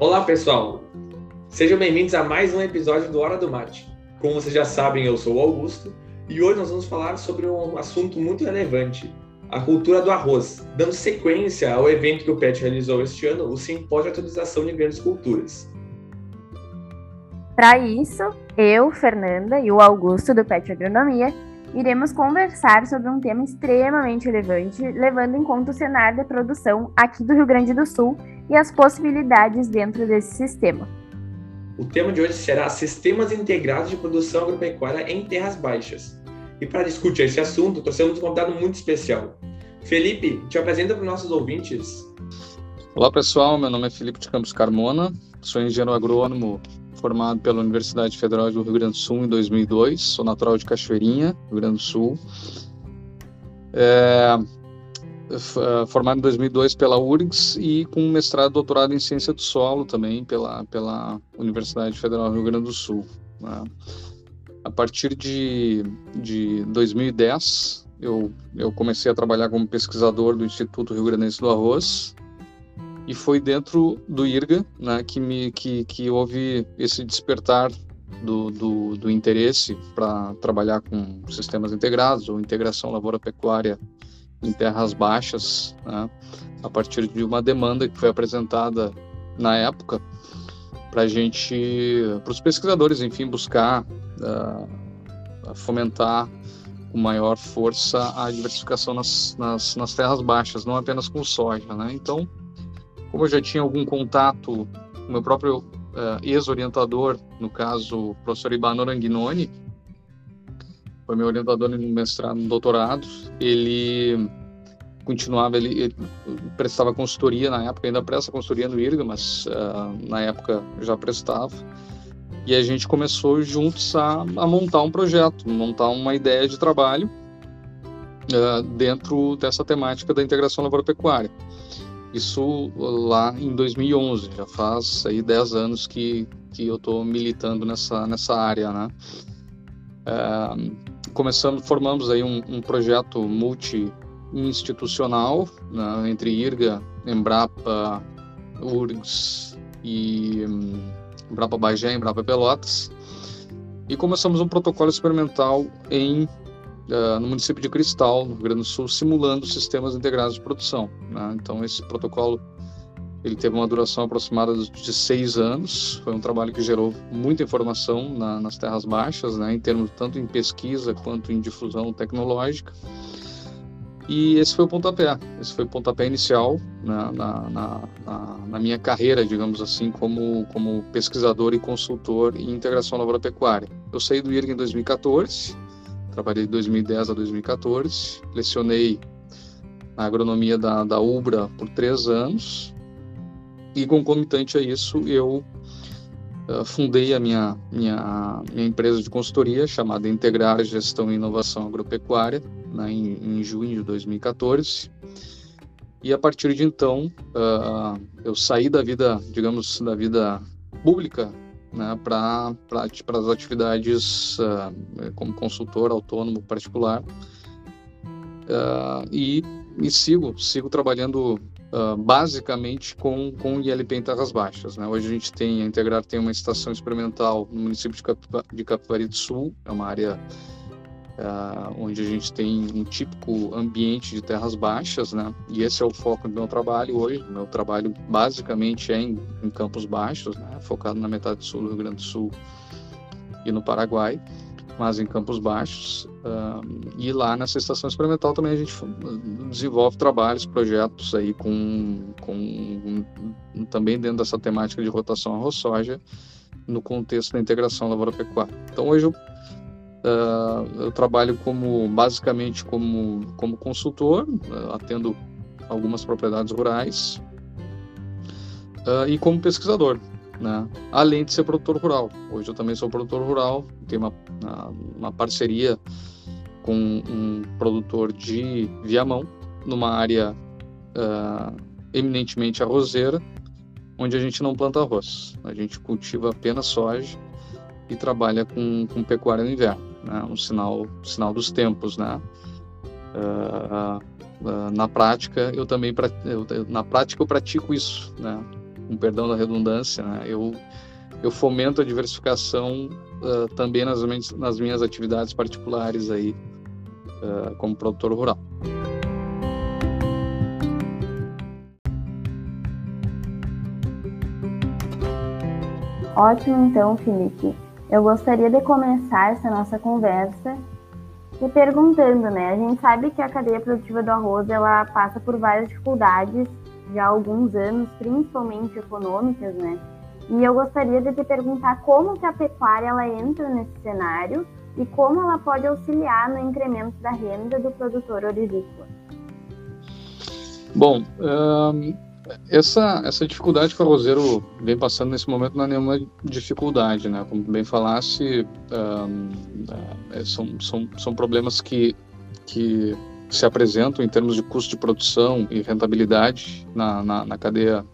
Olá, pessoal! Sejam bem-vindos a mais um episódio do Hora do Mate. Como vocês já sabem, eu sou o Augusto e hoje nós vamos falar sobre um assunto muito relevante, a cultura do arroz, dando sequência ao evento que o PET realizou este ano, o Simpósio de Atualização de Grandes Culturas. Para isso, eu, Fernanda e o Augusto do PET Agronomia iremos conversar sobre um tema extremamente relevante, levando em conta o cenário da produção aqui do Rio Grande do Sul e as possibilidades dentro desse sistema. O tema de hoje será Sistemas Integrados de Produção Agropecuária em Terras Baixas. E para discutir esse assunto, trouxemos um convidado muito especial. Felipe, te apresenta para os nossos ouvintes. Olá pessoal, meu nome é Felipe de Campos Carmona, sou engenheiro agrônomo formado pela Universidade Federal do Rio Grande do Sul em 2002, sou natural de Cachoeirinha, Rio Grande do Sul. É, é formado em 2002 pela URGS e com mestrado e doutorado em Ciência do Solo também pela, pela Universidade Federal do Rio Grande do Sul. Né? A partir de, de 2010, eu, eu comecei a trabalhar como pesquisador do Instituto Rio Grandense do Arroz, e foi dentro do IRGA né, que, me, que, que houve esse despertar do, do, do interesse para trabalhar com sistemas integrados ou integração lavoura-pecuária em terras baixas, né, a partir de uma demanda que foi apresentada na época para gente, para os pesquisadores, enfim, buscar uh, fomentar com maior força a diversificação nas, nas, nas terras baixas, não apenas com soja, né? Então, como eu já tinha algum contato com meu próprio uh, ex-orientador, no caso, o professor Ibanor Anguinoni, foi meu orientador no mestrado, no doutorado, ele continuava, ele, ele, prestava consultoria na época, ainda presta consultoria no IRGA, mas uh, na época já prestava. E a gente começou juntos a, a montar um projeto, montar uma ideia de trabalho uh, dentro dessa temática da integração lavoura-pecuária. Isso lá em 2011, já faz aí 10 anos que, que eu estou militando nessa, nessa área, né? É, começamos, formamos aí um, um projeto multi-institucional né, entre IRGA, Embrapa, URGS e um, Embrapa Bagé, Embrapa Pelotas, e começamos um protocolo experimental em no município de Cristal, no Rio Grande do Sul, simulando sistemas integrados de produção. Né? Então, esse protocolo ele teve uma duração aproximada de seis anos. Foi um trabalho que gerou muita informação na, nas terras baixas, né, em termos tanto em pesquisa quanto em difusão tecnológica. E esse foi o pontapé. Esse foi o pontapé inicial né, na, na, na, na, minha carreira, digamos assim, como, como pesquisador e consultor em integração lavoura-pecuária. Eu saí do IRG em 2014 Trabalhei de 2010 a 2014. Lecionei a agronomia da, da UBRA por três anos. E concomitante a isso, eu uh, fundei a minha, minha, minha empresa de consultoria chamada Integrar Gestão e Inovação Agropecuária, né, em, em junho de 2014. E a partir de então, uh, eu saí da vida, digamos, da vida pública né, para as atividades uh, como consultor autônomo particular. Uh, e, e sigo, sigo trabalhando uh, basicamente com, com ILP em terras baixas. Né? Hoje a gente tem, a Integrar tem uma estação experimental no município de, Cap, de Capivari do Sul, é uma área uh, onde a gente tem um típico ambiente de terras baixas, né? E esse é o foco do meu trabalho hoje. Meu trabalho basicamente é em, em campos baixos, né? Focado na metade sul do Rio Grande do Sul e no Paraguai, mas em campos baixos. Uh, e lá nessa estação experimental também a gente desenvolve trabalhos, projetos aí com, com também dentro dessa temática de rotação arroz-soja no contexto da integração lavoura-pecuária. Então hoje eu Uh, eu trabalho como basicamente como, como consultor, uh, atendo algumas propriedades rurais uh, e como pesquisador, né? além de ser produtor rural. Hoje eu também sou produtor rural, tenho uma, uma parceria com um produtor de Viamão, numa área eminentemente arrozeira, onde a gente não planta arroz, a gente cultiva apenas soja e trabalha com, com pecuária no inverno né? um sinal, sinal dos tempos, né? Uh, uh, na prática, eu também eu, na prática eu pratico isso, né? com perdão da redundância, né? Eu, eu fomento a diversificação uh, também nas, nas minhas atividades particulares aí, como produtor rural. Ótimo, então, Felipe. Eu gostaria de começar essa nossa conversa te perguntando, né? A gente sabe que a cadeia produtiva do arroz ela passa por várias dificuldades já há alguns anos, principalmente econômicas, né? E eu gostaria de te perguntar como que a pecuária ela entra nesse cenário e como ela pode auxiliar no incremento da renda do produtor orizícola. Bom, essa, essa dificuldade que o arrozeiro vem passando nesse momento não é nenhuma dificuldade, né? Como bem falasse, é, são, são, são problemas que, que se apresentam em termos de custo de produção e rentabilidade na, na, na cadeia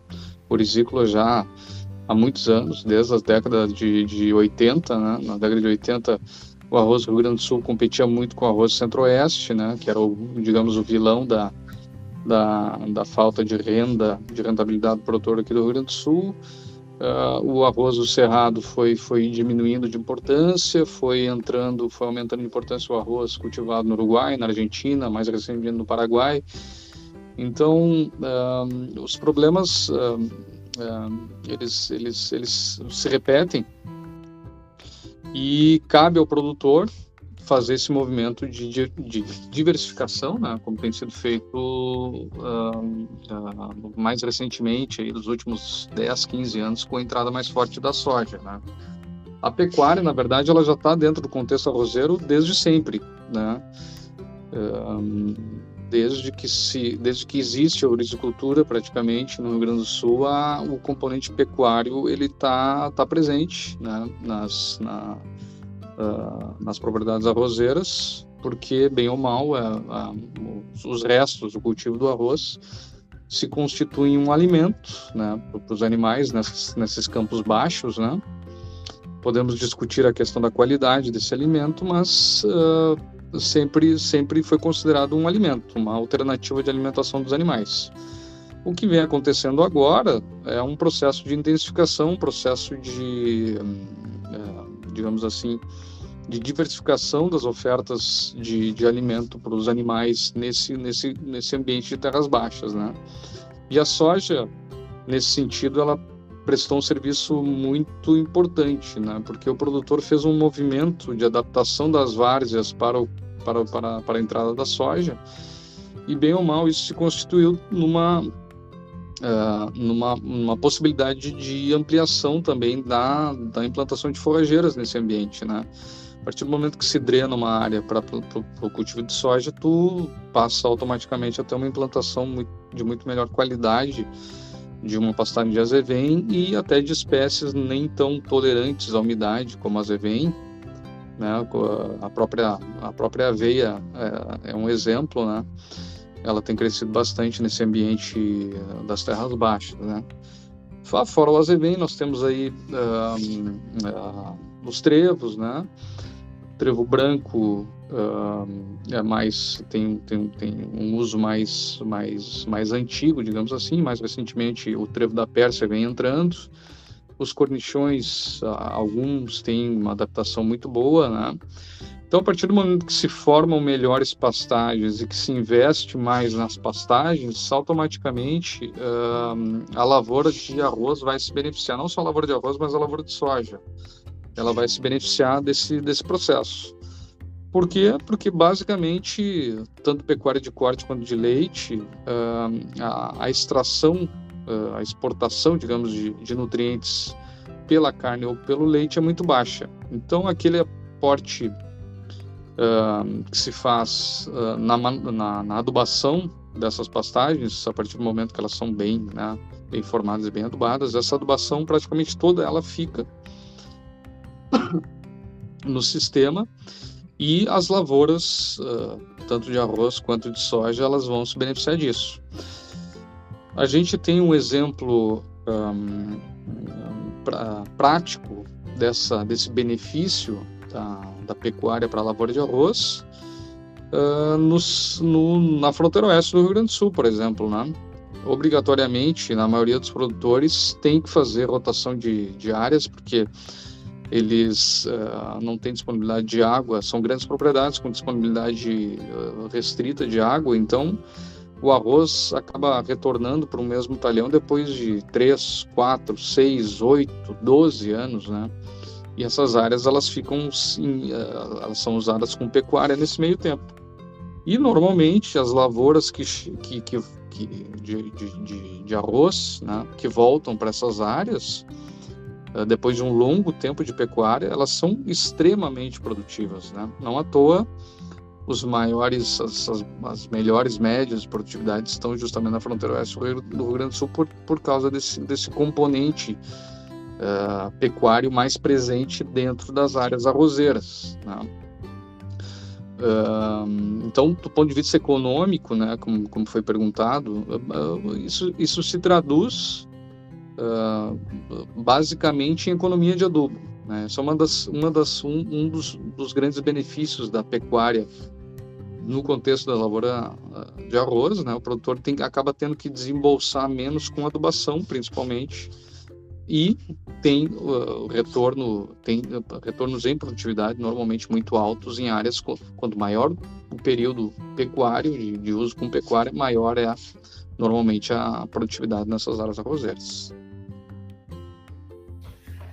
orizícola já há muitos anos, desde as décadas de, de 80, né? Na década de 80, o arroz do Rio Grande do Sul competia muito com o arroz centro-oeste, né? Que era, o, digamos, o vilão da, da, da falta de renda, de rentabilidade do produtor aqui do Rio Grande do Sul. Uh, o arroz do cerrado foi, foi diminuindo de importância, foi entrando, foi aumentando de importância o arroz cultivado no Uruguai, na Argentina, mais recentemente no Paraguai. Então, uh, os problemas, uh, eles, eles, eles se repetem e cabe ao produtor fazer esse movimento de, de, de diversificação, né, como tem sido feito uh, uh, mais recentemente, aí, nos últimos 10, 15 anos, com a entrada mais forte da soja. Né. A pecuária, na verdade, ela já está dentro do contexto arrozeiro desde sempre. Né. Uh, desde que se desde que existe a ouricultura praticamente no Rio Grande do Sul a, o componente pecuário ele está tá presente né, nas na, uh, nas propriedades arrozeiras, porque, bem ou mal, os restos do cultivo do arroz se constituem um alimento né, para os animais nesses, campos baixos. Né? Podemos discutir a questão da qualidade desse alimento, mas uh, sempre, sempre foi considerado um alimento, uma alternativa de alimentação dos animais. O que vem acontecendo agora é um processo de intensificação, um processo de, uh, digamos assim, de diversificação das ofertas de, de alimento para os animais nesse, nesse, nesse ambiente de terras baixas, né? E a soja, nesse sentido, ela prestou um serviço muito importante, né? Porque o produtor fez um movimento de adaptação das várzeas para, o, para, para, para a entrada da soja e bem ou mal isso se constituiu numa Uh, numa, numa possibilidade de ampliação também da, da implantação de forrageiras nesse ambiente, né? partir do momento que se drena uma área para o cultivo de soja, tu passa automaticamente a ter uma implantação muito, de muito melhor qualidade de uma pastagem de azevém e até de espécies nem tão tolerantes à umidade como a azevém. Né? A, própria, a própria aveia é, é um exemplo, né? Ela tem crescido bastante nesse ambiente das terras baixas. Né? Fora o azevém, nós temos aí uh, os trevos, né? trevo branco uh, é mais tem, tem, tem um uso mais, mais, mais antigo, digamos assim. Mais recentemente, o trevo da Pérsia vem entrando. Os cornichões, uh, alguns têm uma adaptação muito boa, né? Então, a partir do momento que se formam melhores pastagens e que se investe mais nas pastagens, automaticamente uh, a lavoura de arroz vai se beneficiar, não só a lavoura de arroz, mas a lavoura de soja ela vai se beneficiar desse, desse processo. Por quê? Porque basicamente, tanto pecuária de corte quanto de leite, uh, a, a, extração, uh, a exportação, digamos, de, de, nutrientes pela carne ou pelo leite é muito baixa. Então, aquele aporte uh, que se faz na, na, na, adubação dessas pastagens, a partir do momento que elas são bem, né, bem formadas e bem adubadas, essa adubação praticamente toda ela fica no sistema e as lavouras, uh, tanto de arroz quanto de soja, elas vão se beneficiar disso. A gente tem um exemplo um, pra, prático dessa, desse benefício da, da pecuária para a lavoura de arroz uh, nos, no, na fronteira oeste do Rio Grande do Sul, por exemplo. Né? obrigatoriamente, na maioria dos produtores, tem que fazer rotação de, de áreas, porque eles uh, não têm disponibilidade de água, são grandes propriedades com disponibilidade uh, restrita de água, então o arroz acaba retornando para o mesmo talhão depois de 3, 4, 6, 8, 12 anos, né? E essas áreas elas ficam, sim, uh, elas são usadas com pecuária nesse meio tempo. E normalmente as lavouras que, que, que, que de, de, de, de arroz, né, que voltam para essas áreas, eh, depois de um longo tempo de pecuária, elas são extremamente produtivas. Né? Não à toa, os maiores, as, as, melhores médias de produtividade estão justamente na fronteira oeste do Rio Grande do Sul por, por causa desse, desse componente uh, pecuário mais presente dentro das áreas arrozeiras. Né? Uh, então, do ponto de vista econômico, né, como, como foi perguntado, uh, isso, isso se traduz uh, basicamente em economia de adubo. Né? Isso é uma das, uma das, um, um dos, dos, grandes benefícios da pecuária no contexto da lavoura de arroz. Né? O produtor tem, acaba tendo que desembolsar menos com adubação, principalmente, e tem uh, retorno tem retornos em produtividade normalmente muito altos em áreas quanto maior o período pecuário de, de uso com pecuária maior é a, normalmente a produtividade nessas áreas arrozeiras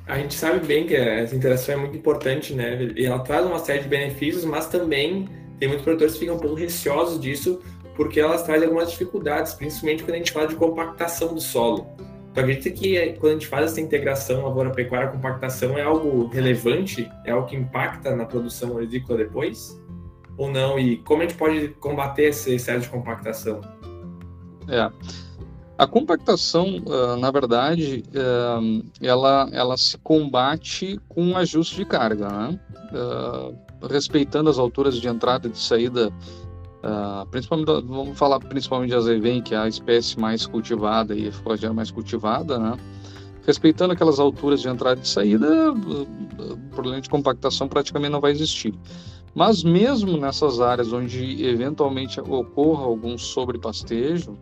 a gente sabe bem que essa interação é muito importante, né? E ela traz uma série de benefícios, mas também tem muitos produtores que ficam um pouco receosos disso, porque elas trazem algumas dificuldades, principalmente quando a gente fala de compactação do solo. Tu acredita que quando a gente faz essa integração lavoura-pecuária, compactação é algo relevante? É algo que impacta na produção agrícola depois? Ou não? E como a gente pode combater esse excesso de compactação? É. A compactação, na verdade, ela, ela se combate com um ajuste de carga, né? respeitando as alturas de entrada e de saída, principalmente, vamos falar principalmente de azevém, que é a espécie mais cultivada e a mais cultivada, né? Respeitando aquelas alturas de entrada e saída, o problema de compactação praticamente não vai existir. Mas mesmo nessas áreas onde eventualmente ocorra algum sobrepastejo,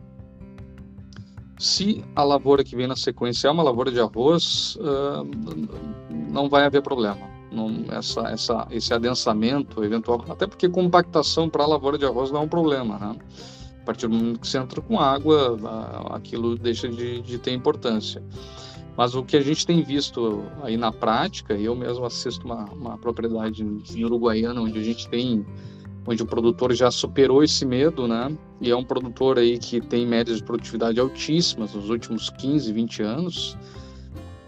se a lavoura que vem na sequência é uma lavoura de arroz, uh, não vai haver problema. Não, essa, essa, esse adensamento eventual, até porque compactação para a lavoura de arroz não é um problema, né? A partir do momento que você entra com água, aquilo deixa de, de ter importância. Mas o que a gente tem visto aí na prática, eu mesmo assisto uma, uma propriedade em Uruguaiana, onde a gente tem onde o produtor já superou esse medo, né? E é um produtor aí que tem médias de produtividade altíssimas nos últimos 15, 20 anos,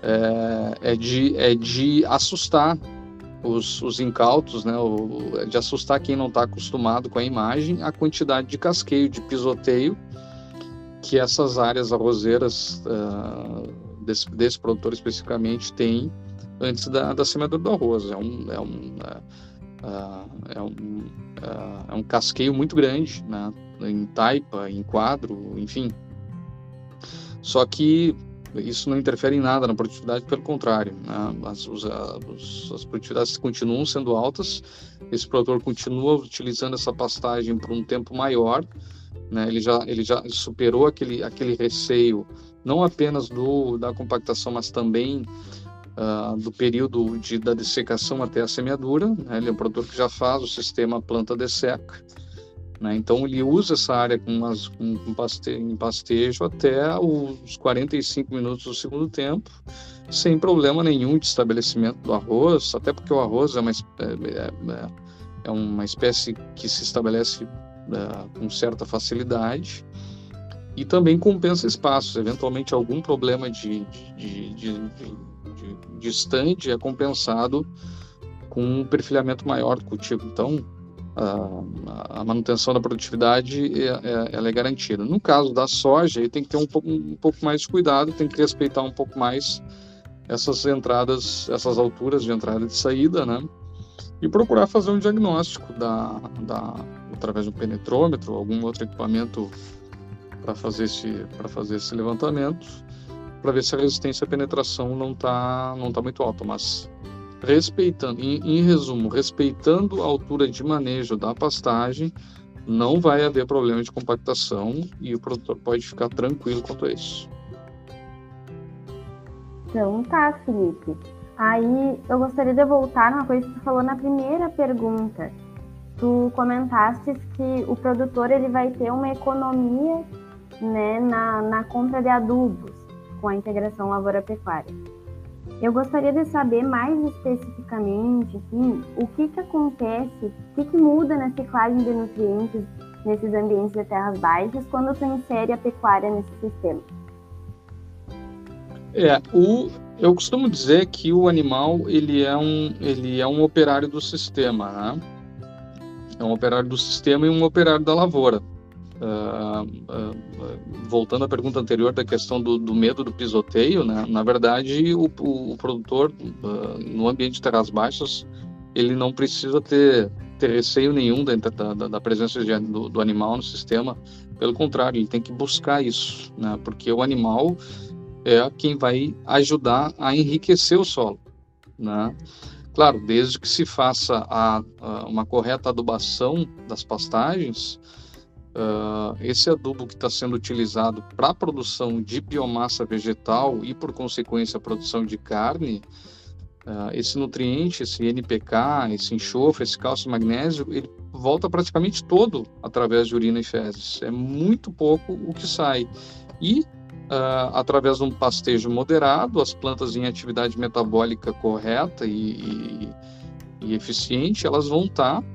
é, é de, é de assustar os, os incautos, né? O, de assustar quem não está acostumado com a imagem, a quantidade de casqueio, de pisoteio que essas áreas arrozeiras uh, desse, desse produtor especificamente têm antes da, da semeadura do arroz. É um, é um Uh, é, um, uh, é um casqueio muito grande, né? em taipa, em quadro, enfim. Só que isso não interfere em nada na produtividade, pelo contrário, né? as, os, os, as produtividades continuam sendo altas, esse produtor continua utilizando essa pastagem por um tempo maior, né? ele, já, ele já superou aquele, aquele receio, não apenas do, da compactação, mas também uh, do período de, da dessecação até a semeadura. Né? Ele é um produtor que já faz o sistema planta desseca. Né? Então, ele usa essa área com, umas, com, com em pastejo até os 45 minutos do segundo tempo, sem problema nenhum de estabelecimento do arroz, até porque o arroz é uma, é, é, é uma espécie que se estabelece é, com certa facilidade e também compensa espaços. Eventualmente, algum problema de, de, de, de distante é compensado com um perfilhamento maior do cultivo. Então, a, manutenção da produtividade é, é, ela é garantida. No caso da soja, aí tem que ter um pouco, um pouco mais de cuidado, tem que respeitar um pouco mais essas entradas, essas alturas de entrada e de saída, né? E procurar fazer um diagnóstico da, da através do penetrômetro, algum outro equipamento para fazer esse para fazer esse levantamento para ver se a resistência à penetração não está não tá muito alta, mas respeitando, em, em, resumo, respeitando a altura de manejo da pastagem, não vai haver problema de compactação e o produtor pode ficar tranquilo quanto a isso. Então tá, Felipe. Aí eu gostaria de voltar numa coisa que tu falou na primeira pergunta. Tu comentaste que o produtor ele vai ter uma economia né, na, na compra de adubos com a integração lavoura-pecuária. Eu gostaria de saber mais especificamente assim, o que, que acontece, o que, que muda na ciclagem de nutrientes nesses ambientes de terras baixas quando tu insere a pecuária nesse sistema. É, o, eu costumo dizer que o animal ele é um, ele é um operário do sistema, né? É um operário do sistema e um operário da lavoura. Uh, voltando à pergunta anterior da questão do, do medo do pisoteio, né? na verdade, o, o, o produtor, uh, no ambiente de terras baixas, ele não precisa ter, ter receio nenhum da, da, da presença de, do, do, animal no sistema. Pelo contrário, ele tem que buscar isso, né? porque o animal é quem vai ajudar a enriquecer o solo. Né? Claro, desde que se faça a, a uma correta adubação das pastagens, uh, esse adubo que está sendo utilizado para a produção de biomassa vegetal e, por consequência, a produção de carne, uh, esse nutriente, esse NPK, esse enxofre, esse cálcio magnésio, ele volta praticamente todo através de urina e fezes. É muito pouco o que sai. E Uh, através de um pastejo moderado, as plantas em atividade metabólica correta e, e, e eficiente, elas vão estar tá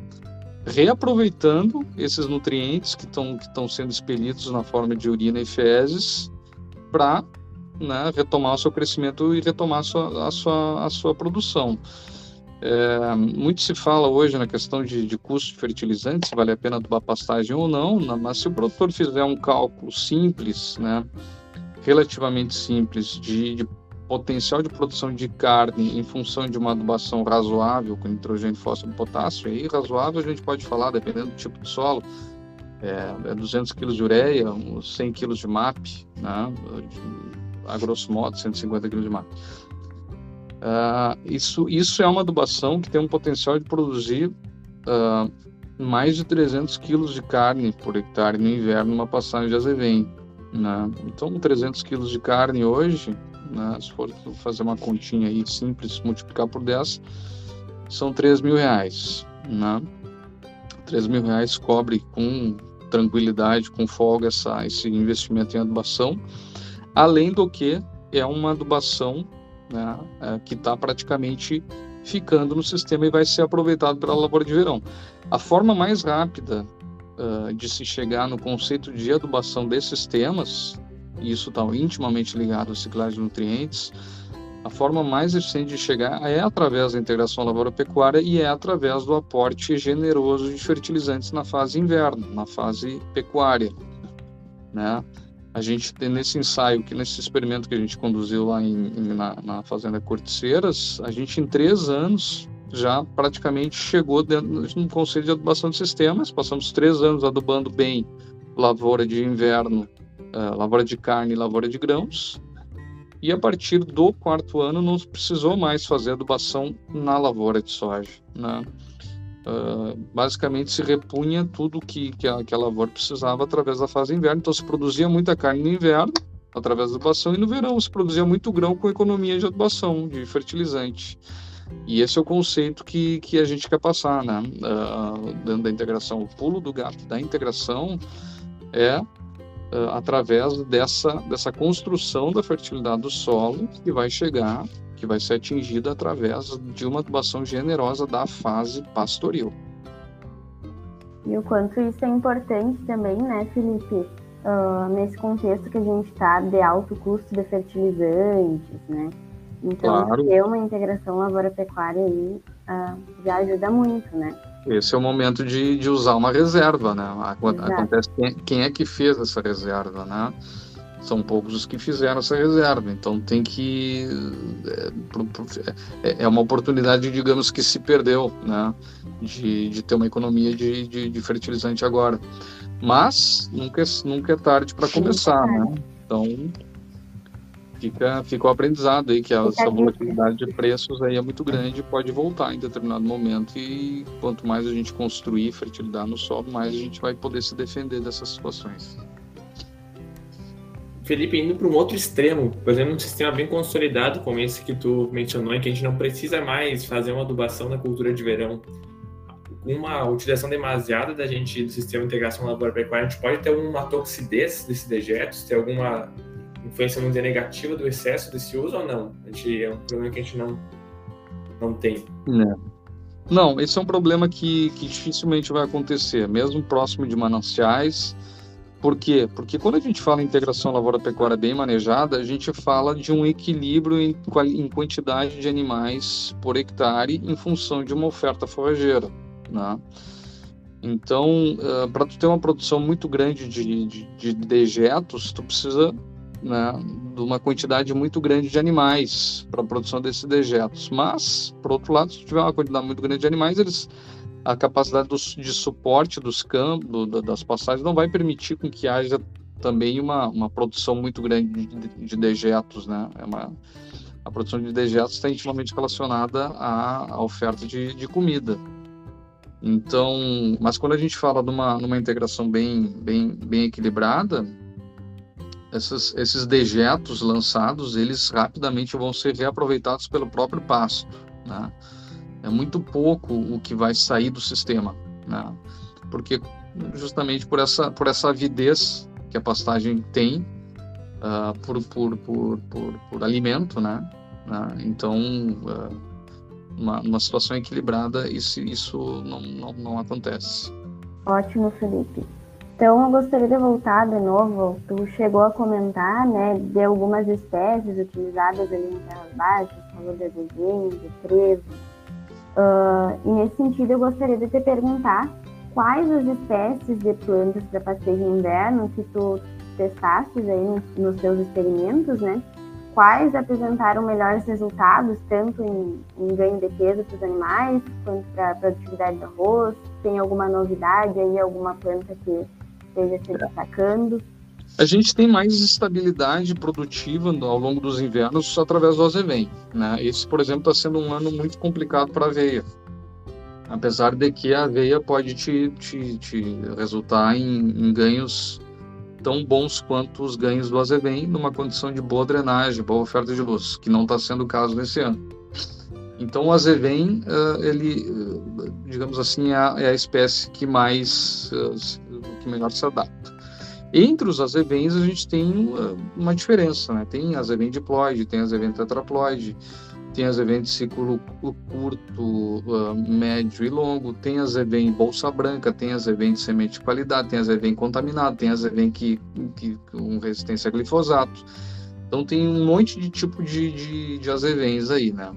reaproveitando esses nutrientes que estão que sendo expelidos na forma de urina e fezes para né, retomar o seu crescimento e retomar a sua, a sua, a sua produção. É, muito se fala hoje na questão de, de custo de fertilizantes, se vale a pena adubar pastagem ou não, mas se o produtor fizer um cálculo simples, né, relativamente simples de, de, potencial de produção de carne em função de uma adubação razoável com nitrogênio, fósforo e potássio, aí razoável a gente pode falar, dependendo do tipo de solo, é, é 200 kg de ureia, uns 100 kg de MAP, né? a grosso modo, 150 kg de MAP. Uh, isso, isso é uma adubação que tem um potencial de produzir uh, mais de 300 quilos de carne por hectare no inverno numa passagem de azevém. Né? Então, 300 quilos de carne hoje, né, se for fazer uma continha aí simples, multiplicar por 10, são 3 mil reais. Né? 3 mil reais cobre com tranquilidade, com folga, essa, esse investimento em adubação, além do que é uma adubação né, é, que está praticamente ficando no sistema e vai ser aproveitado pela lavoura de verão. A forma mais rápida uh, de se chegar no conceito de adubação desses temas, e isso está intimamente ligado à ciclagem de nutrientes, a forma mais eficiente de chegar é através da integração lavoura-pecuária e é através do aporte generoso de fertilizantes na fase inverno, na fase pecuária. Né? A gente tem nesse ensaio, que nesse experimento que a gente conduziu lá em, em, na, na Fazenda Corticeiras, a gente em três anos já praticamente chegou dentro no conceito de adubação de sistemas. Passamos três anos adubando bem lavoura de inverno, uh, lavoura de carne e lavoura de grãos. E a partir do quarto ano não precisou mais fazer adubação na lavoura de soja. Né? Uh, basicamente se repunha tudo que, que, a, que a lavoura precisava através da fase inverno. Então se produzia muita carne no inverno através da adubação e no verão se produzia muito grão com economia de adubação, de fertilizante. E esse é o conceito que, que a gente quer passar, né? Uh, dentro da integração. O pulo do gato da integração é uh, através dessa, dessa construção da fertilidade do solo que vai chegar, que vai ser atingida através de uma adubação generosa da fase pastoril. E o quanto isso é importante também, né, Felipe? Uh, nesse contexto que a gente está de alto custo de fertilizantes, né? Então, claro. ter uma integração lavoura-pecuária aí uh, já ajuda muito, né? Esse é o momento de, de usar uma reserva, né? Acontece quem, quem é que fez essa reserva, né? São poucos os que fizeram essa reserva, então tem que é, é, é uma oportunidade, digamos que se perdeu, né? De, de ter uma economia de, de, de fertilizante agora, mas nunca é, nunca é tarde para começar, né? Então fica, fica o aprendizado aí, que a, essa volatilidade de preços aí é muito grande pode voltar em determinado momento e quanto mais a gente construir fertilidade no solo, mais a gente vai poder se defender dessas situações. Felipe, indo para um outro extremo, por exemplo, um sistema bem consolidado como esse que tu mencionou, em que a gente não precisa mais fazer uma adubação na cultura de verão, uma utilização demasiada da gente do sistema de integração lavoura-pecuária, a gente pode ter uma toxidez desses dejetos, ter alguma influência, vamos dizer, negativa do excesso desse uso ou não? A gente, é um problema que a gente não, não tem. Não. Não, esse é um problema que, que dificilmente vai acontecer, mesmo próximo de mananciais. Por quê? Porque quando a gente fala em integração lavoura-pecuária bem manejada, a gente fala de um equilíbrio em, em quantidade de animais por hectare em função de uma oferta forrageira. Né? Então, eh, para tu ter uma produção muito grande de, de, de dejetos, tu precisa né, de uma quantidade muito grande de animais para a produção desses dejetos. Mas, por outro lado, se tiver uma quantidade muito grande de animais, eles a capacidade dos, de suporte dos campos, das passagens, não vai permitir com que haja também uma, uma produção muito grande de, de dejetos, né? É uma, a produção de dejetos está intimamente relacionada à, à oferta de, de, comida. Então, mas quando a gente fala de uma, integração bem, bem, bem equilibrada, esses, esses dejetos lançados, eles rapidamente vão ser reaproveitados pelo próprio pasto. Né? É muito pouco o que vai sair do sistema, né? porque justamente por essa, por essa avidez que a pastagem tem uh, por, por, por, por, por alimento, né? né? Então, uh, uma, uma situação equilibrada, isso, isso não, não, não acontece. Ótimo, Felipe. Então, eu gostaria de voltar de novo. Tu chegou a comentar, né, de algumas espécies utilizadas ali em terras baixas, falou de azevinho, de trevo. Uh, e nesse sentido, eu gostaria de te perguntar quais as espécies de plantas para pastejo inverno que tu testaste aí nos, nos teus experimentos, né? Quais apresentaram melhores resultados, tanto em, em ganho de peso para os animais, quanto para a produtividade do arroz? Tem alguma novidade aí, alguma planta que esteja se destacando? A gente tem mais estabilidade produtiva ao longo dos invernos através do azevém. Né? Esse, por exemplo, está sendo um ano muito complicado para a aveia. Apesar de que a aveia pode te, te, te resultar em, em, ganhos tão bons quanto os ganhos do azevém numa condição de boa drenagem, boa oferta de luz, que não está sendo o caso nesse ano. Então o azevém, uh, ele, uh, digamos assim, é a, é a, espécie que mais, uh, que melhor se adapta. Entre os azevens a gente tem uma diferença, né? Tem azevém diploide, tem azevém tetraploide, tem azevém de ciclo curto, médio e longo, tem azevém bolsa branca, tem azevém de semente de qualidade, tem azevém contaminado, tem azevém que, que com resistência a glifosato. Então tem um monte de tipo de, de, de azevens aí, né?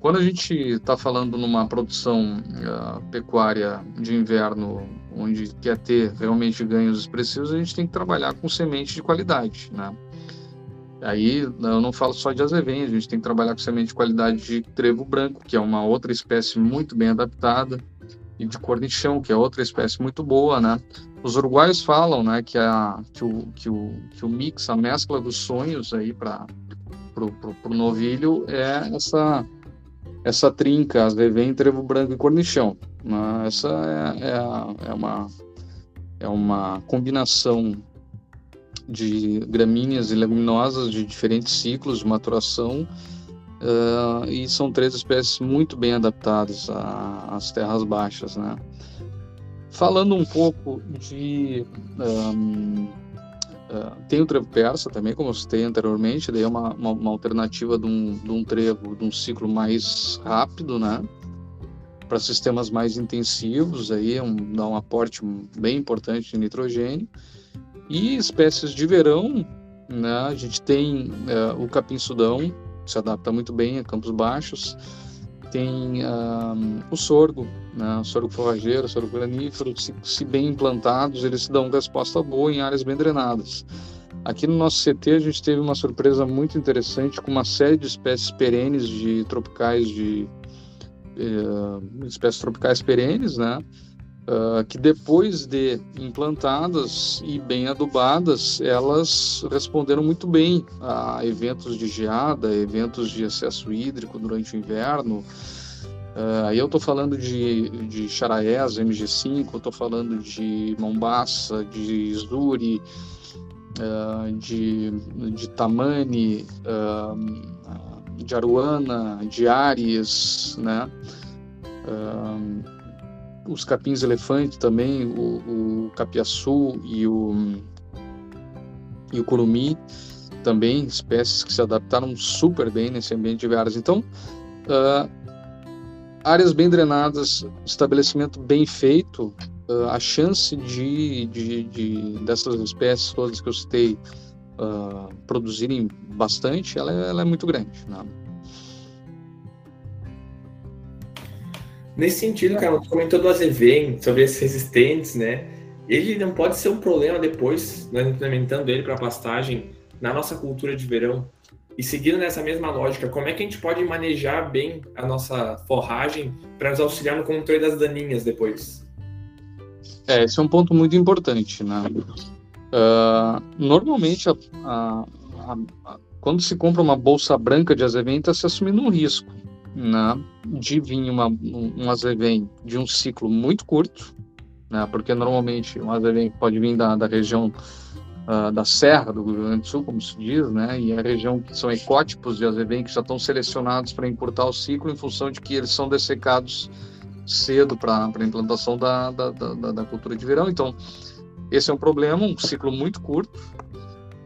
Quando a gente está falando numa produção uh, pecuária de inverno, onde quer ter realmente ganhos expressivos, a gente tem que trabalhar com semente de qualidade, né? Aí eu não falo só de azevém, a gente tem que trabalhar com semente de qualidade de trevo branco, que é uma outra espécie muito bem adaptada, e de cornichão, que é outra espécie muito boa, né? Os uruguaios falam, né, que, a, que, o, que, o, que o mix, a mescla dos sonhos aí para o novilho é essa essa trinca, as vem trevo branco e cornichão. Né? Essa é, é, é, uma, é uma combinação de gramíneas e leguminosas de diferentes ciclos de maturação uh, e são três espécies muito bem adaptadas às terras baixas, né? Falando um pouco de um, ah, tem o trevo persa também, como eu citei anteriormente, daí é uma, uma, uma alternativa de um, de um trevo de um ciclo mais rápido, né? Para sistemas mais intensivos, aí é um, dá um aporte bem importante de nitrogênio. E espécies de verão, né? A gente tem uh, o capim-sudão, se adapta muito bem a campos baixos. Tem uh, o sorgo, né? o sorgo forrageiro, o sorgo granífero, se, se, bem implantados, eles dão resposta boa em áreas bem drenadas. Aqui no nosso CT a gente teve uma surpresa muito interessante com uma série de espécies perenes de tropicais de eh, espécies tropicais perenes, né? Uh, que depois de implantadas e bem adubadas, elas responderam muito bem a eventos de geada, eventos de excesso hídrico durante o inverno. Uh, aí eu estou falando de, de Charaés, MG5, estou falando de Mombasa, de Zuri, uh, de, de Tamani, uh, de Aruana, de Ares, né? Os capins elefante também, o, o capiaçu e o, e o curumi também, espécies que se adaptaram super bem nesse ambiente de áreas. Então, uh, áreas bem drenadas, estabelecimento bem feito, uh, a chance de, de, de, dessas espécies todas que eu citei uh, produzirem bastante, ela, é, ela é muito grande. Né? Nesse sentido, cara, você comentou do Azevém, sobre esses resistentes, né? Ele não pode ser um problema depois, nós implementando ele para pastagem na nossa cultura de verão. E seguindo nessa mesma lógica, como é que a gente pode manejar bem a nossa forragem para nos auxiliar no controle das daninhas depois? É, esse é um ponto muito importante, né? Uh, normalmente, a, a, a, quando se compra uma bolsa branca de azevém, está se assumindo um risco né, de vir uma, um azevém de um ciclo muito curto, né, porque normalmente um azevém pode vir da, da região uh, da Serra do Rio Grande do Sul, como se diz, né, e a região que são ecótipos de azevém que já estão selecionados para encurtar o ciclo em função de que eles são dessecados cedo para a implantação da, da, da, da, cultura de verão. Então, esse é um problema, um ciclo muito curto.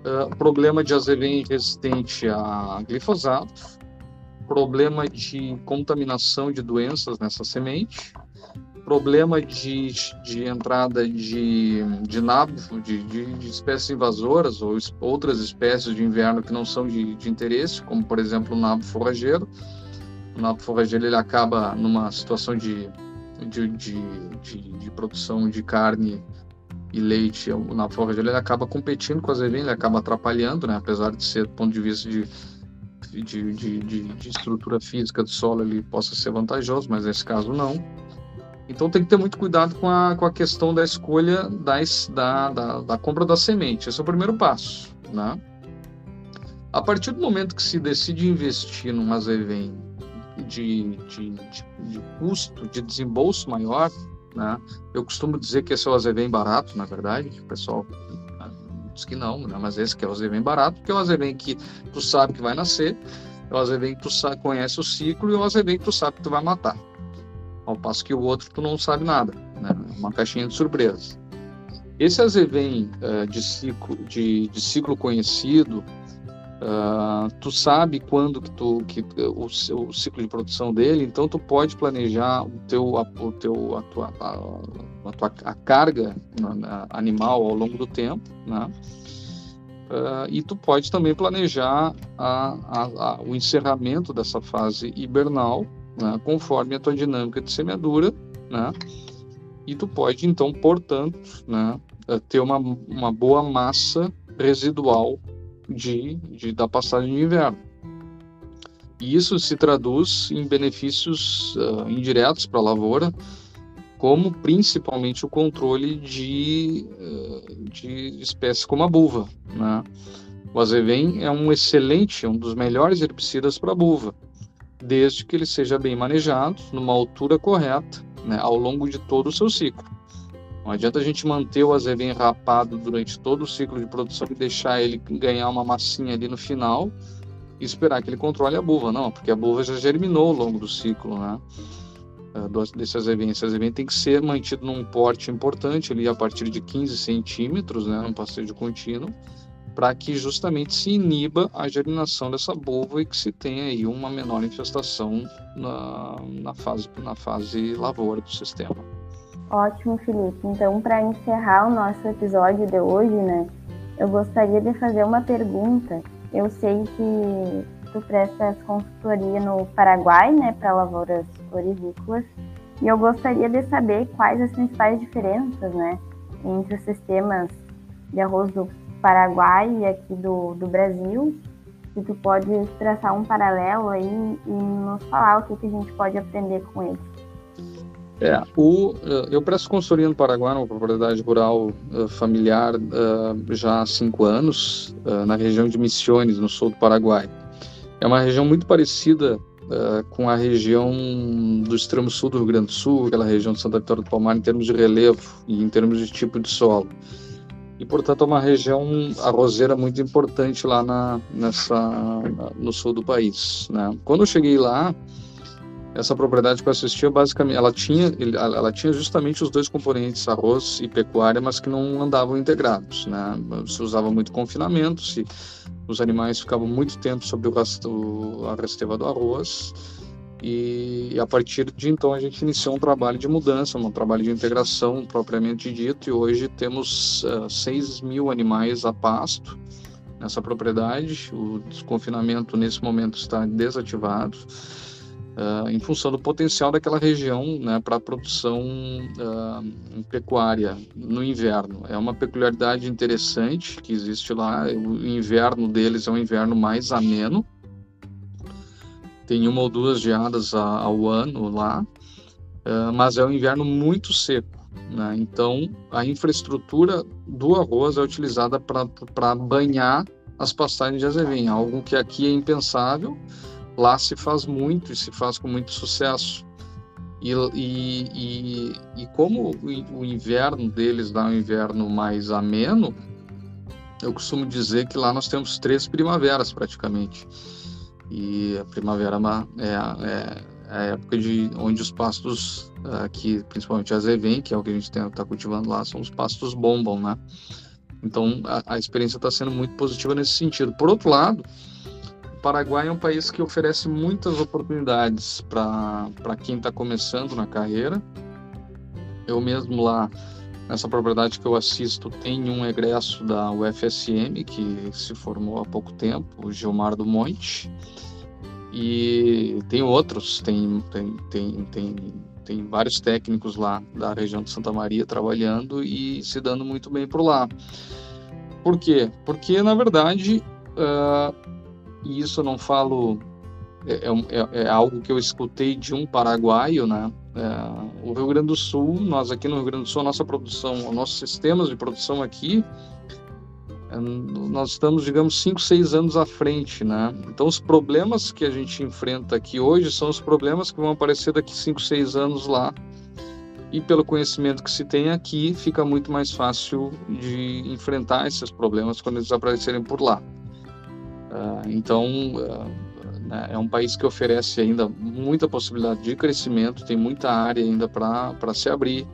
Uh, problema de azevém resistente a glifosato, problema de contaminação de doenças nessa semente, problema de, de entrada de, de nabo, de, de, de, espécies invasoras ou outras espécies de inverno que não são de, de interesse, como por exemplo o nabo forrageiro. O nabo forrageiro ele acaba numa situação de, de, de, de, produção de carne e leite, o nabo forrageiro ele acaba competindo com a azevinha, ele acaba atrapalhando, né? apesar de ser do ponto de vista de de, de, de, de, estrutura física do solo ele possa ser vantajoso, mas nesse caso não. Então tem que ter muito cuidado com a, com a questão da escolha das, da, da, da compra da semente. Esse é o primeiro passo. Né? A partir do momento que se decide investir num azevém de, de, de, de custo, de desembolso maior, né? eu costumo dizer que esse é o azevém barato, na verdade, o pessoal diz que não, né? mas esse que é o azevém barato, que é o azevém que tu sabe que vai nascer, é o azevém que tu sabe, conhece o ciclo e é o azevém que tu sabe que tu vai matar. Ao passo que o outro tu não sabe nada, né? uma caixinha de surpresas. Esse azevém uh, de, ciclo, de, de ciclo conhecido, Uh, tu sabe quando que tu que o, o, ciclo de produção dele então tu pode planejar o teu a, o teu a tua a, a tua a carga animal ao longo do tempo né? Uh, e tu pode também planejar a, o encerramento dessa fase hibernal né, conforme a tua dinâmica de semeadura né? E tu pode então portanto né ter uma, uma boa massa residual de, de, da passagem de inverno. E isso se traduz em benefícios uh, indiretos para a lavoura, como principalmente o controle de, uh, de espécies como a buva. Né? O azevém é um excelente, um dos melhores herbicidas para a buva, desde que ele seja bem manejado, numa altura correta, né, ao longo de todo o seu ciclo. Não adianta a gente manter o azevém rapado durante todo o ciclo de produção e deixar ele ganhar uma massinha ali no final e esperar que ele controle a buva, não, porque a buva já germinou ao longo do ciclo, né? É, desse azevém. Esse azevém tem que ser mantido num porte importante ali a partir de 15 centímetros, né, num passeio contínuo, para que justamente se iniba a germinação dessa buva e que se tenha aí uma menor infestação na, na, fase, na fase lavoura do sistema. Ótimo, Felipe. Então, para encerrar o nosso episódio de hoje, né, eu gostaria de fazer uma pergunta. Eu sei que tu prestas consultoria no Paraguai, né, para lavouras olivícolas, e eu gostaria de saber quais as principais diferenças, né, entre os sistemas de arroz do Paraguai e aqui do, do Brasil. Se tu pode traçar um paralelo aí e nos falar o que, que a gente pode aprender com eles. É, o, eh, eu presto consultoria no Paraguai, uma propriedade rural uh, familiar, uh, já há cinco anos, na região de Missões, no sul do Paraguai. É uma região muito parecida com a região do extremo sul do Rio Grande do Sul, aquela região de Santa Vitória do Palmar, em termos de relevo e em termos de tipo de solo. E, portanto, é uma região arrozeira muito importante lá na, nessa, no sul do país. Né? Quando eu cheguei lá, essa propriedade que eu assistia, basicamente, ela tinha, ela tinha justamente os dois componentes, arroz e pecuária, mas que não andavam integrados, né? Se usava muito confinamento, se os animais ficavam muito tempo sobre o rasto, a resteva do arroz, e a partir de então a gente iniciou um trabalho de mudança, um trabalho de integração propriamente dito, e hoje temos uh, eh, 6 mil animais a pasto nessa propriedade. O desconfinamento nesse momento está desativado uh, em função do potencial daquela região né, para a produção uh, pecuária no inverno. É uma peculiaridade interessante que existe lá. O inverno deles é um inverno mais ameno. Tem uma ou duas geadas ao ano lá, uh, mas é um inverno muito seco. Né? Então, a infraestrutura do arroz é utilizada para banhar as pastagens de azevém, algo que aqui é impensável lá se faz muito e se faz com muito sucesso. E, e, e, e como o inverno deles dá um inverno mais ameno, eu costumo dizer que lá nós temos três primaveras praticamente. E a primavera é, é, é a época de onde os pastos aqui, principalmente a azevém, que é o que a gente está cultivando lá, são os pastos bombam, né? Então a, a experiência está sendo muito positiva nesse sentido. Por outro lado, Paraguai é um país que oferece muitas oportunidades para quem está começando na carreira. Eu mesmo lá, nessa propriedade que eu assisto, tenho um egresso da UFSM, que se formou há pouco tempo, o Gilmar do Monte. E tem outros, tem, tem, tem, tem, tem vários técnicos lá da região de Santa Maria trabalhando e se dando muito bem por lá. Por quê? Porque, na verdade, uh, e isso não falo, é, é, é, é, algo que eu escutei de um paraguaio, né? É, o Rio Grande do Sul, nós aqui no Rio Grande do Sul, nossa produção, os nossos sistemas de produção aqui, é, nós estamos, digamos, 5, 6 anos à frente, né? Então, os problemas que a gente enfrenta aqui hoje são os problemas que vão aparecer daqui 5, 6 anos lá. E pelo conhecimento que se tem aqui, fica muito mais fácil de enfrentar esses problemas quando eles aparecerem por lá. Uh, então, uh, né, é um país que oferece ainda muita possibilidade de crescimento, tem muita área ainda para se abrir.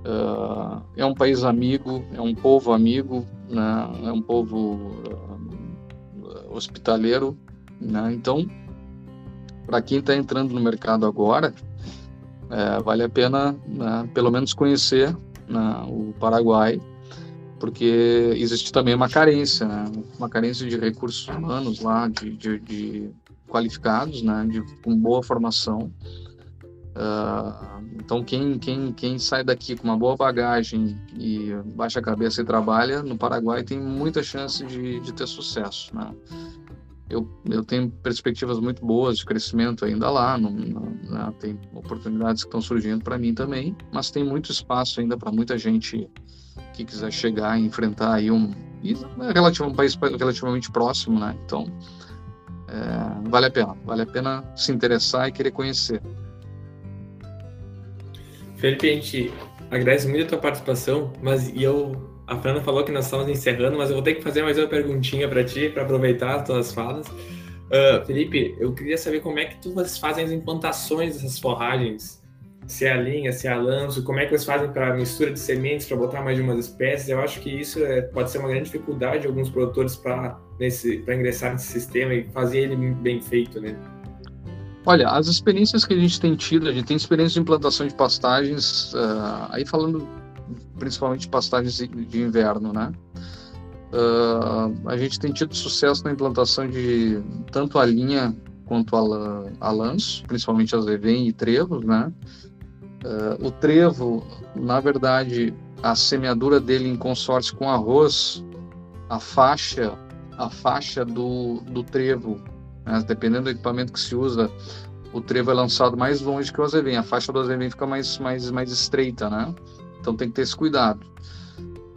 Uh, é um país amigo, é um povo amigo, né, é um povo hospitaleiro. Né, então, para quem está entrando no mercado agora, é, vale a pena né, pelo menos conhecer né, o Paraguai porque existe também uma carência, né? uma carência de recursos humanos lá, de, de, de qualificados, né? de, com boa formação. Uh, então, quem, quem, quem sai daqui com uma boa bagagem e baixa a cabeça e trabalha, no Paraguai tem muita chance de, de ter sucesso. Né? Eu, eu tenho perspectivas muito boas de crescimento ainda lá, não, não, né? tem oportunidades que estão surgindo para mim também, mas tem muito espaço ainda para muita gente que quiser chegar e enfrentar aí um, e é um país relativamente próximo, né? Então, é, vale a pena, vale a pena se interessar e querer conhecer. Felipe, a gente agradece muito a tua participação, mas e eu, a Fernanda falou que nós estamos encerrando, mas eu vou ter que fazer mais uma perguntinha para ti, para aproveitar as tuas falas. Uh, Felipe, eu queria saber como é que tu, fazem as implantações dessas forragens se é a linha, se é a lanço, como é que eles fazem para mistura de sementes, para botar mais de umas espécies. Eu acho que isso é, pode ser uma grande dificuldade de alguns produtores para ingressar nesse sistema e fazer ele bem feito, né? Olha, as experiências que a gente tem tido, a gente tem experiência de implantação de pastagens, uh, aí falando principalmente de pastagens de inverno, né? Uh, a gente tem tido sucesso na implantação de tanto a linha quanto a, a lanço, principalmente as Even e trevos, né? Uh, o trevo, na verdade, a semeadura dele em consórcio com arroz, a faixa, a faixa do, do trevo, né? dependendo do equipamento que se usa, o trevo é lançado mais longe que o azevém, a faixa do azevém fica mais, mais, mais estreita, né? Então tem que ter esse cuidado.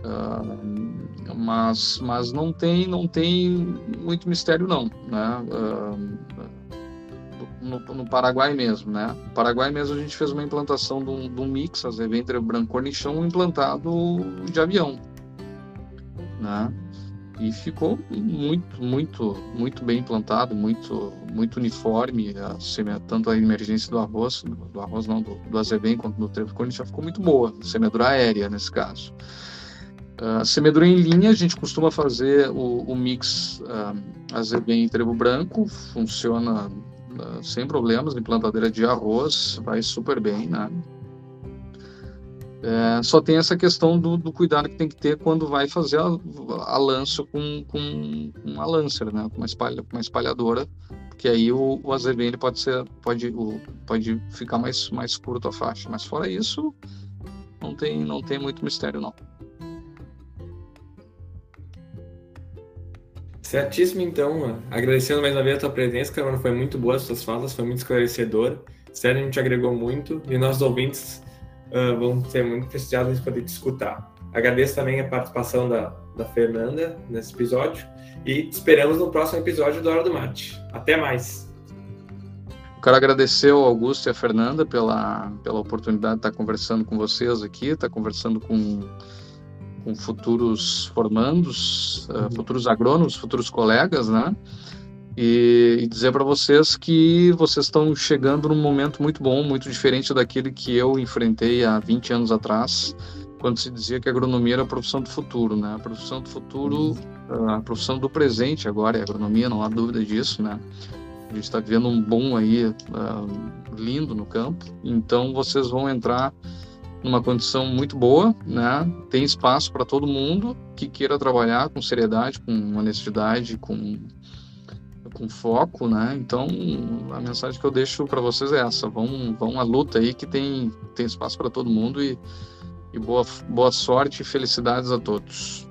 Uh, mas, mas não tem não tem muito mistério não, né? Uh, no, no, Paraguai mesmo, né? No Paraguai mesmo a gente fez uma implantação de um, de um mix azevém entre branco cornichão implantado de avião, né? e ficou muito, muito, muito bem implantado, muito, muito uniforme, a tanto a emergência do arroz, do arroz não, do, do quanto do trevo já ficou muito boa, semeadura aérea nesse caso. Uh, em linha, a gente costuma fazer o, o mix uh, azevém e trevo branco, funciona sem problemas, implantadeira de arroz, vai super bem, né? É, só tem essa questão do, do, cuidado que tem que ter quando vai fazer a, a lança com, com uma lancer, né? com, uma espalha, uma espalhadora, porque aí o, o azevém ele pode, ser, pode, o, pode ficar mais, mais curto a faixa. Mas fora isso, não tem, não tem muito mistério, não. Certíssimo, então. Agradecendo mais uma vez a tua presença, Carol. Foi muito boa as falas, foi muito esclarecedora. Sério, a gente agregou muito. E nossos ouvintes uh, vão ser muito prestigiados de poder te escutar. Agradeço também a participação da, da Fernanda nesse episódio e esperamos no próximo episódio do Hora do Mate. Até mais! Quero agradecer ao Augusto e a Fernanda pela, pela oportunidade de estar conversando com vocês aqui, estar conversando com, com futuros formandos, uh, futuros agrônomos, futuros colegas, né? e, e dizer para vocês que vocês estão chegando num momento muito bom, muito diferente daquele que eu enfrentei há 20 anos atrás, quando se dizia que a agronomia era a profissão do futuro, né? A profissão do futuro, a profissão do presente agora é a agronomia, não há dúvida disso, né? A gente está vivendo um bom aí uh, lindo no campo, então vocês vão entrar numa condição muito boa, né? Tem espaço para todo mundo que queira trabalhar com seriedade, com honestidade, com com foco, né? Então, a mensagem que eu deixo para vocês é essa: vão, vão à luta aí que tem, tem espaço para todo mundo e, e boa, boa sorte e felicidades a todos.